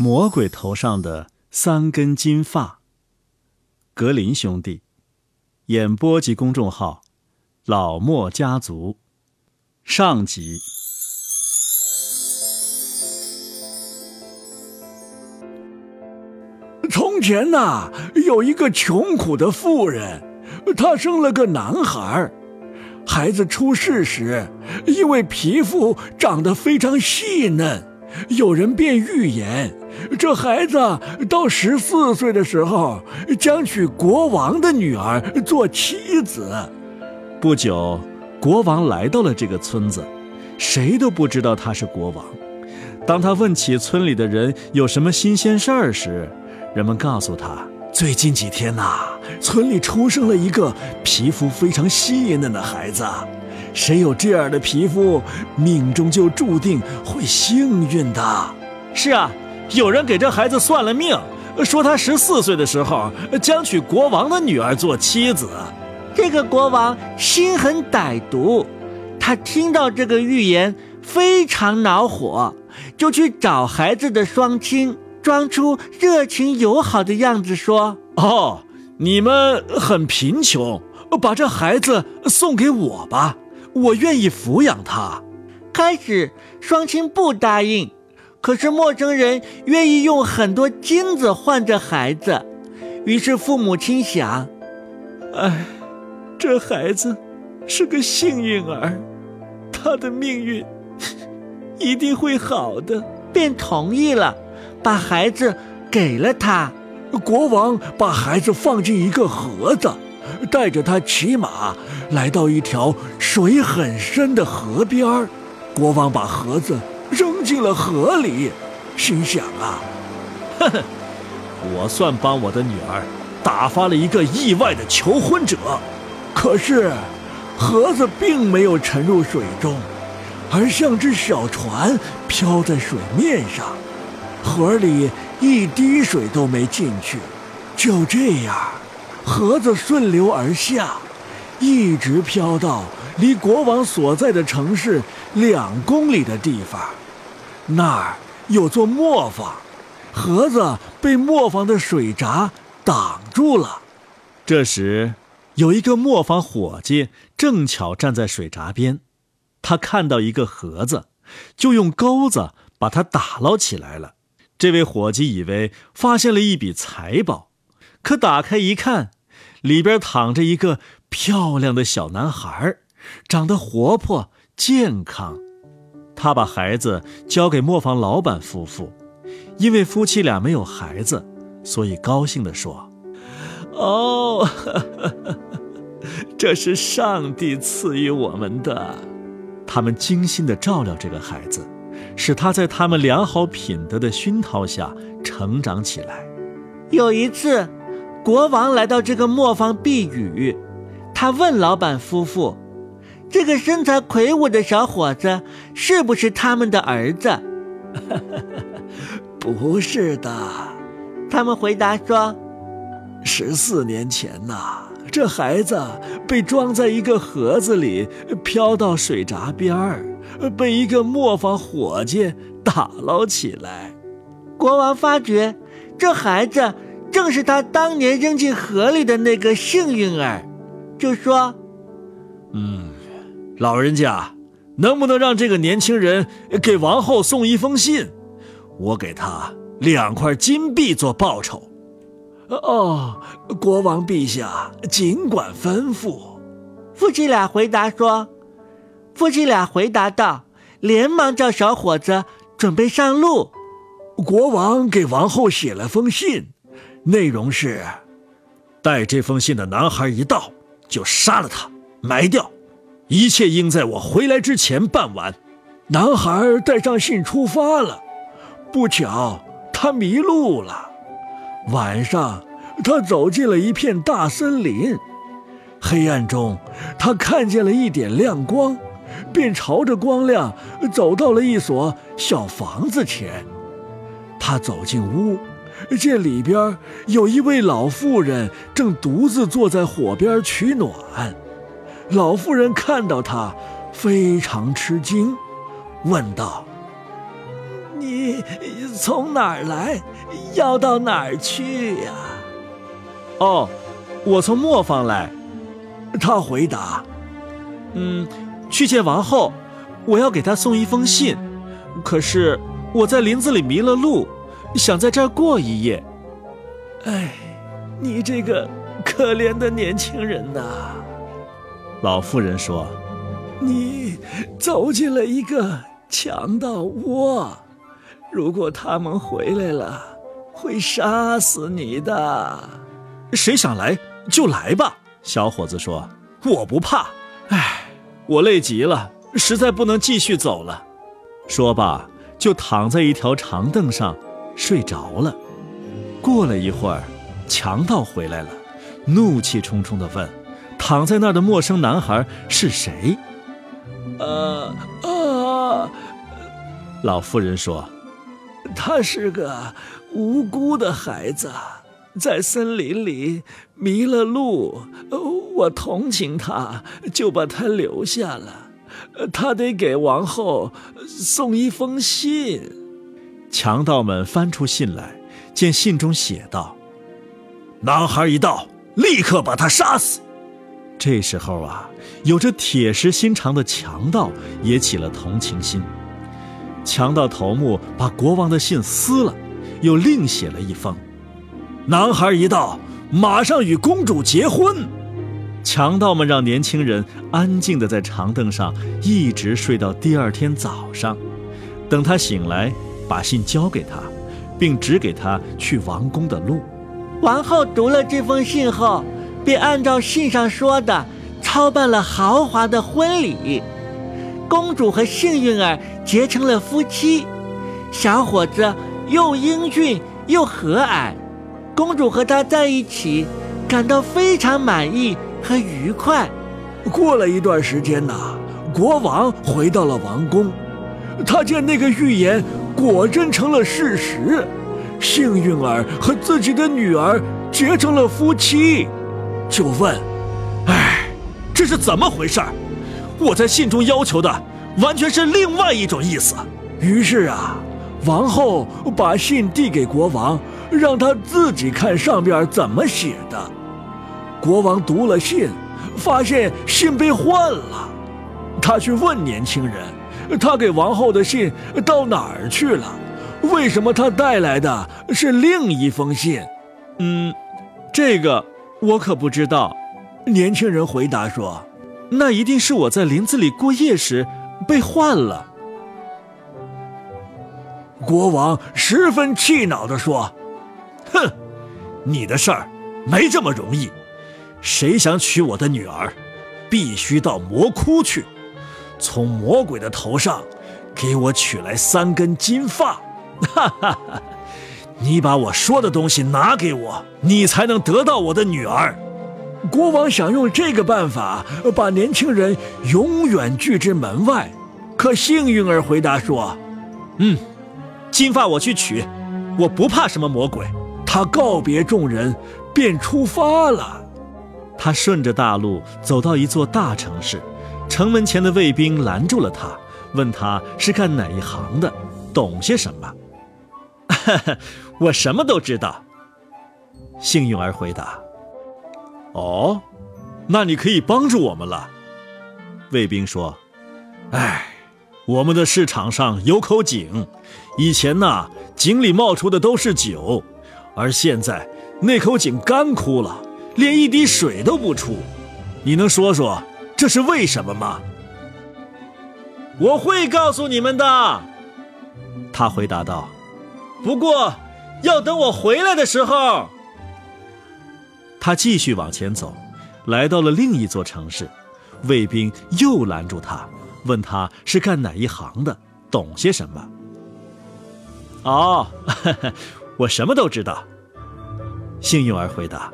魔鬼头上的三根金发。格林兄弟，演播及公众号：老莫家族。上集。从前呐，有一个穷苦的妇人，她生了个男孩。孩子出世时，因为皮肤长得非常细嫩，有人便预言，这孩子到十四岁的时候将娶国王的女儿做妻子。不久，国王来到了这个村子，谁都不知道他是国王。当他问起村里的人有什么新鲜事儿时，人们告诉他。最近几天呐，村里出生了一个皮肤非常细嫩的孩子。谁有这样的皮肤，命中就注定会幸运的。是啊，有人给这孩子算了命，说他十四岁的时候将娶国王的女儿做妻子。这个国王心很歹毒，他听到这个预言非常恼火，就去找孩子的双亲。装出热情友好的样子说：“哦，你们很贫穷，把这孩子送给我吧，我愿意抚养他。”开始，双亲不答应，可是陌生人愿意用很多金子换这孩子，于是父母亲想：“哎，这孩子是个幸运儿，他的命运一定会好的。”便同意了。把孩子给了他，国王把孩子放进一个盒子，带着他骑马来到一条水很深的河边儿。国王把盒子扔进了河里，心想啊，呵呵，我算帮我的女儿打发了一个意外的求婚者。可是，盒子并没有沉入水中，而像只小船漂在水面上。河里一滴水都没进去，就这样，盒子顺流而下，一直飘到离国王所在的城市两公里的地方。那儿有座磨坊，盒子被磨坊的水闸挡住了。这时，有一个磨坊伙计正巧站在水闸边，他看到一个盒子，就用钩子把它打捞起来了。这位伙计以为发现了一笔财宝，可打开一看，里边躺着一个漂亮的小男孩，长得活泼健康。他把孩子交给磨坊老板夫妇，因为夫妻俩没有孩子，所以高兴地说：“哦，这是上帝赐予我们的。”他们精心地照料这个孩子。使他在他们良好品德的熏陶下成长起来。有一次，国王来到这个磨坊避雨，他问老板夫妇：“这个身材魁梧的小伙子是不是他们的儿子？”“ 不是的。”他们回答说：“十四年前呐，这孩子被装在一个盒子里，飘到水闸边儿。”被一个磨坊伙计打捞起来，国王发觉这孩子正是他当年扔进河里的那个幸运儿，就说：“嗯，老人家，能不能让这个年轻人给王后送一封信？我给他两块金币做报酬。”哦，国王陛下，尽管吩咐。夫妻俩回答说。夫妻俩回答道，连忙叫小伙子准备上路。国王给王后写了封信，内容是：带这封信的男孩一到，就杀了他，埋掉，一切应在我回来之前办完。男孩带上信出发了，不巧他迷路了。晚上，他走进了一片大森林，黑暗中，他看见了一点亮光。便朝着光亮走到了一所小房子前。他走进屋，这里边有一位老妇人正独自坐在火边取暖。老妇人看到他，非常吃惊，问道：“你从哪儿来？要到哪儿去呀？哦，我从磨坊来。他回答：“嗯，去见王后，我要给她送一封信。可是我在林子里迷了路，想在这儿过一夜。”哎，你这个可怜的年轻人呐！老妇人说：“你走进了一个强盗窝，如果他们回来了，会杀死你的。谁想来就来吧。”小伙子说：“我不怕。”哎，我累极了，实在不能继续走了。说罢，就躺在一条长凳上睡着了。过了一会儿，强盗回来了，怒气冲冲地问：“躺在那儿的陌生男孩是谁？”呃呃，老妇人说：“他是个无辜的孩子，在森林里迷了路，我同情他，就把他留下了。他得给王后送一封信。”强盗们翻出信来。见信中写道：“男孩一到，立刻把他杀死。”这时候啊，有着铁石心肠的强盗也起了同情心。强盗头目把国王的信撕了，又另写了一封：“男孩一到，马上与公主结婚。”强盗们让年轻人安静地在长凳上一直睡到第二天早上，等他醒来，把信交给他。并指给他去王宫的路。王后读了这封信后，便按照信上说的操办了豪华的婚礼。公主和幸运儿结成了夫妻。小伙子又英俊又和蔼，公主和他在一起，感到非常满意和愉快。过了一段时间呐，国王回到了王宫，他见那个预言。果真成了事实，幸运儿和自己的女儿结成了夫妻，就问：“哎，这是怎么回事？我在信中要求的完全是另外一种意思。”于是啊，王后把信递给国王，让他自己看上边怎么写的。国王读了信，发现信被换了，他去问年轻人。他给王后的信到哪儿去了？为什么他带来的是另一封信？嗯，这个我可不知道。年轻人回答说：“那一定是我在林子里过夜时被换了。”国王十分气恼地说：“哼，你的事儿没这么容易。谁想娶我的女儿，必须到魔窟去。”从魔鬼的头上给我取来三根金发，哈哈哈！你把我说的东西拿给我，你才能得到我的女儿。国王想用这个办法把年轻人永远拒之门外，可幸运儿回答说：“嗯，金发我去取，我不怕什么魔鬼。”他告别众人，便出发了。他顺着大路走到一座大城市。城门前的卫兵拦住了他，问他是干哪一行的，懂些什么？我什么都知道。幸运儿回答。哦，那你可以帮助我们了。卫兵说：“哎，我们的市场上有口井，以前呢，井里冒出的都是酒，而现在那口井干枯了，连一滴水都不出。你能说说？”这是为什么吗？我会告诉你们的。他回答道：“不过要等我回来的时候。”他继续往前走，来到了另一座城市，卫兵又拦住他，问他是干哪一行的，懂些什么。哦，我什么都知道。幸运儿回答：“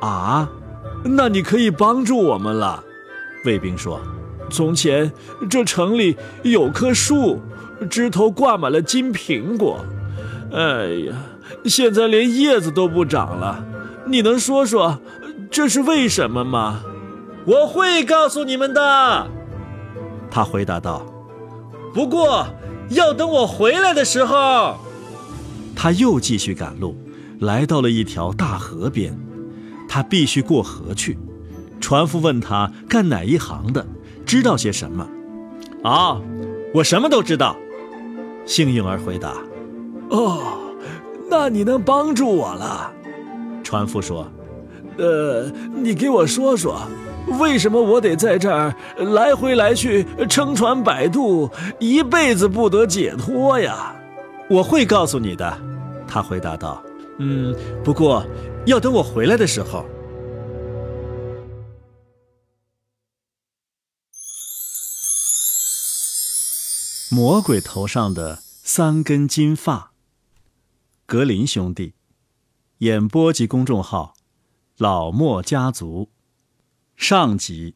啊，那你可以帮助我们了。”卫兵说：“从前这城里有棵树，枝头挂满了金苹果。哎呀，现在连叶子都不长了。你能说说这是为什么吗？”我会告诉你们的。他回答道：“不过要等我回来的时候。他又继续赶路，来到了一条大河边，他必须过河去。船夫问他干哪一行的，知道些什么？啊，我什么都知道。幸运儿回答。哦，那你能帮助我了。船夫说：“呃，你给我说说，为什么我得在这儿来回来去撑船摆渡，一辈子不得解脱呀？”我会告诉你的，他回答道。嗯，不过要等我回来的时候。魔鬼头上的三根金发。格林兄弟，演播及公众号：老莫家族，上集。